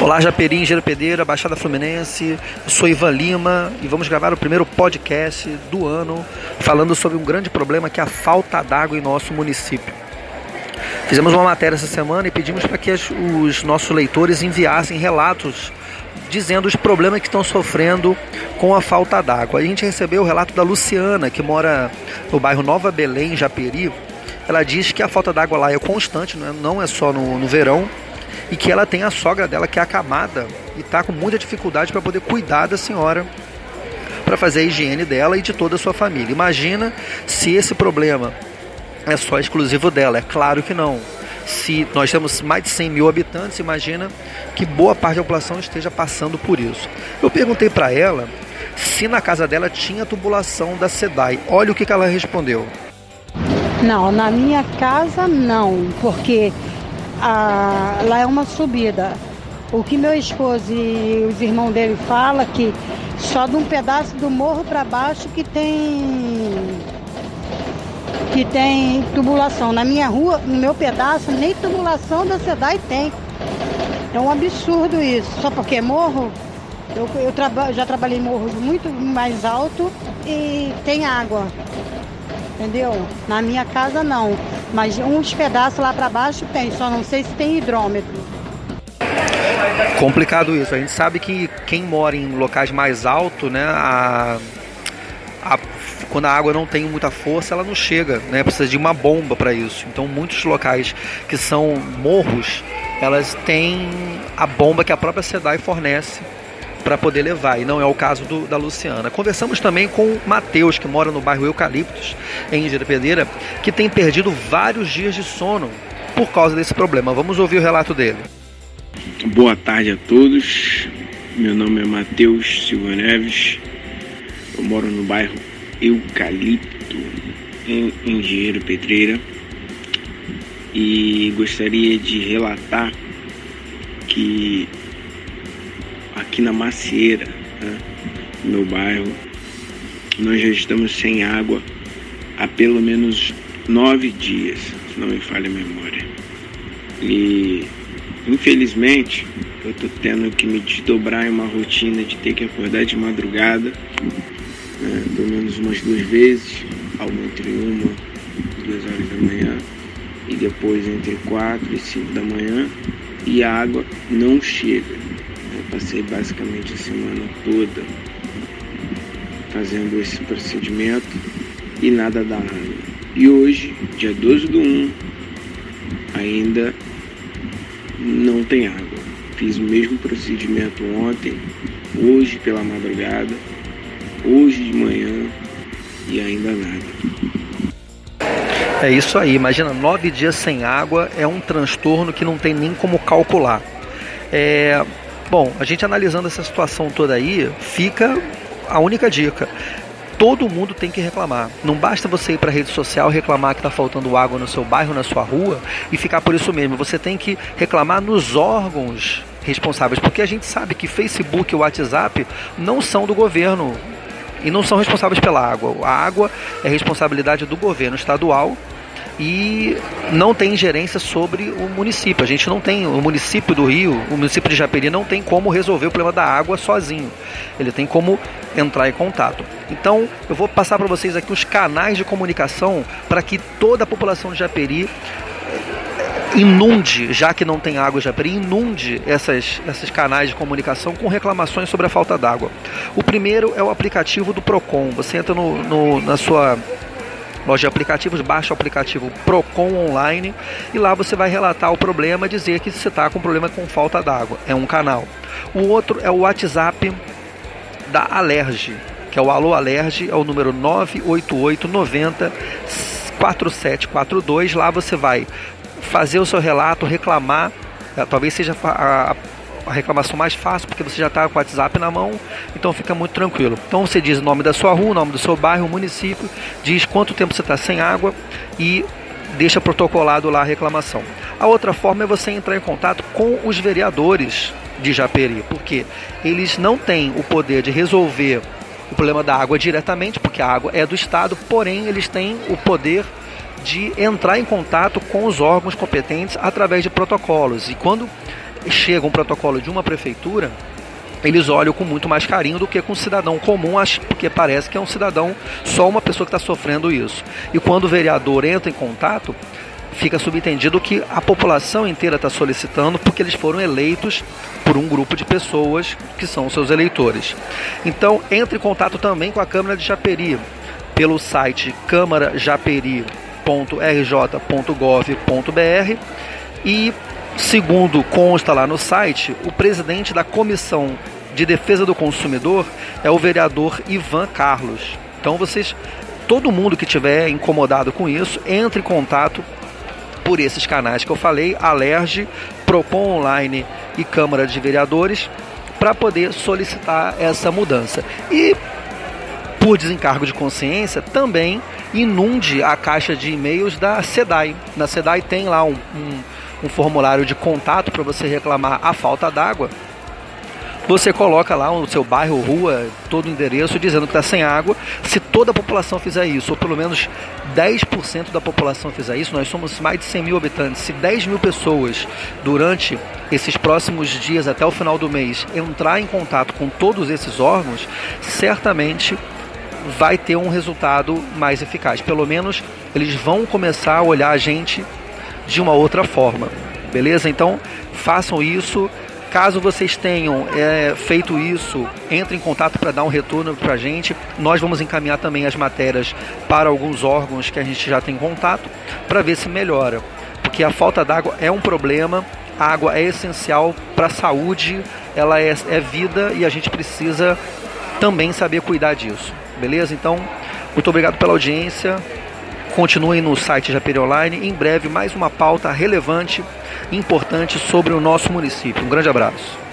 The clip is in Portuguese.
Olá, Japeri, Engenheiro Pedeira, Baixada Fluminense. Eu sou Ivan Lima e vamos gravar o primeiro podcast do ano falando sobre um grande problema que é a falta d'água em nosso município. Fizemos uma matéria essa semana e pedimos para que os nossos leitores enviassem relatos dizendo os problemas que estão sofrendo com a falta d'água. A gente recebeu o relato da Luciana, que mora no bairro Nova Belém, Japeri. Ela diz que a falta d'água lá é constante, não é, é só no, no verão, e que ela tem a sogra dela que é acamada e está com muita dificuldade para poder cuidar da senhora para fazer a higiene dela e de toda a sua família. Imagina se esse problema é só exclusivo dela. É claro que não. Se nós temos mais de 100 mil habitantes, imagina que boa parte da população esteja passando por isso. Eu perguntei para ela se na casa dela tinha tubulação da SEDAI. Olha o que, que ela respondeu. Não, na minha casa não, porque a, lá é uma subida. O que meu esposo e os irmãos dele falam que só de um pedaço do morro para baixo que tem que tem tubulação. Na minha rua, no meu pedaço, nem tubulação da SEDAI tem. É um absurdo isso. Só porque é morro, eu, eu traba, já trabalhei em morro muito mais alto e tem água. Entendeu? Na minha casa não. Mas uns pedaços lá para baixo tem, só não sei se tem hidrômetro. Complicado isso. A gente sabe que quem mora em locais mais altos, né, a, a, quando a água não tem muita força, ela não chega, né? Precisa de uma bomba para isso. Então, muitos locais que são morros, elas têm a bomba que a própria SEDAI fornece para poder levar, e não é o caso do, da Luciana. Conversamos também com o Matheus, que mora no bairro Eucaliptos, em Jeripedeira, que tem perdido vários dias de sono por causa desse problema. Vamos ouvir o relato dele. Boa tarde a todos. Meu nome é Matheus Silva Neves. Eu moro no bairro Eucalipto, em Engenheiro Pedreira. E gostaria de relatar que aqui na Macieira, né, no meu bairro, nós já estamos sem água há pelo menos nove dias, se não me falha a memória. E infelizmente eu estou tendo que me desdobrar em uma rotina de ter que acordar de madrugada, né, pelo menos umas duas vezes, algo entre uma e duas horas da manhã, e depois entre quatro e cinco da manhã, e a água não chega. Passei basicamente a semana toda fazendo esse procedimento e nada da água. E hoje, dia 12 do 1, ainda não tem água. Fiz o mesmo procedimento ontem, hoje pela madrugada, hoje de manhã e ainda nada. É isso aí, imagina nove dias sem água é um transtorno que não tem nem como calcular. É, Bom, a gente analisando essa situação toda aí, fica a única dica. Todo mundo tem que reclamar. Não basta você ir para a rede social reclamar que está faltando água no seu bairro, na sua rua e ficar por isso mesmo. Você tem que reclamar nos órgãos responsáveis, porque a gente sabe que Facebook e WhatsApp não são do governo e não são responsáveis pela água. A água é responsabilidade do governo estadual e não tem ingerência sobre o município. A gente não tem, o município do Rio, o município de Japeri não tem como resolver o problema da água sozinho. Ele tem como entrar em contato. Então, eu vou passar para vocês aqui os canais de comunicação para que toda a população de Japeri eh, inunde, já que não tem água Japeri, inunde essas, esses canais de comunicação com reclamações sobre a falta d'água. O primeiro é o aplicativo do Procon. Você entra no, no na sua loja de aplicativos, baixa o aplicativo Procon Online e lá você vai relatar o problema, dizer que você está com problema com falta d'água. É um canal. O outro é o WhatsApp da Alerge, que é o Alô Alerge, é o número 988 90 4742. Lá você vai fazer o seu relato, reclamar, é, talvez seja a, a a reclamação mais fácil, porque você já está com o WhatsApp na mão, então fica muito tranquilo. Então você diz o nome da sua rua, o nome do seu bairro, o município, diz quanto tempo você está sem água e deixa protocolado lá a reclamação. A outra forma é você entrar em contato com os vereadores de Japeri, porque eles não têm o poder de resolver o problema da água diretamente, porque a água é do Estado, porém eles têm o poder de entrar em contato com os órgãos competentes através de protocolos. E quando chega um protocolo de uma prefeitura, eles olham com muito mais carinho do que com um cidadão comum, porque parece que é um cidadão, só uma pessoa que está sofrendo isso. E quando o vereador entra em contato, fica subentendido que a população inteira está solicitando porque eles foram eleitos por um grupo de pessoas que são seus eleitores. Então, entre em contato também com a Câmara de Japeri pelo site câmarajaperi.rj.gov.br e segundo consta lá no site, o presidente da Comissão de Defesa do Consumidor é o vereador Ivan Carlos. Então vocês, todo mundo que tiver incomodado com isso, entre em contato por esses canais que eu falei, Alerge, Procon Online e Câmara de Vereadores, para poder solicitar essa mudança. E por desencargo de consciência, também inunde a caixa de e-mails da SEDAI. Na SEDAI tem lá um, um, um formulário de contato para você reclamar a falta d'água você coloca lá o seu bairro, rua, todo o endereço dizendo que está sem água. Se toda a população fizer isso, ou pelo menos 10% da população fizer isso, nós somos mais de 100 mil habitantes. Se 10 mil pessoas durante esses próximos dias até o final do mês entrar em contato com todos esses órgãos, certamente vai ter um resultado mais eficaz. Pelo menos eles vão começar a olhar a gente de uma outra forma. Beleza? Então façam isso. Caso vocês tenham é, feito isso, entre em contato para dar um retorno para a gente. Nós vamos encaminhar também as matérias para alguns órgãos que a gente já tem contato para ver se melhora. Porque a falta d'água é um problema, a água é essencial para a saúde, ela é, é vida e a gente precisa também saber cuidar disso. Beleza? Então, muito obrigado pela audiência. Continuem no site Japeri Online. Em breve, mais uma pauta relevante, importante sobre o nosso município. Um grande abraço.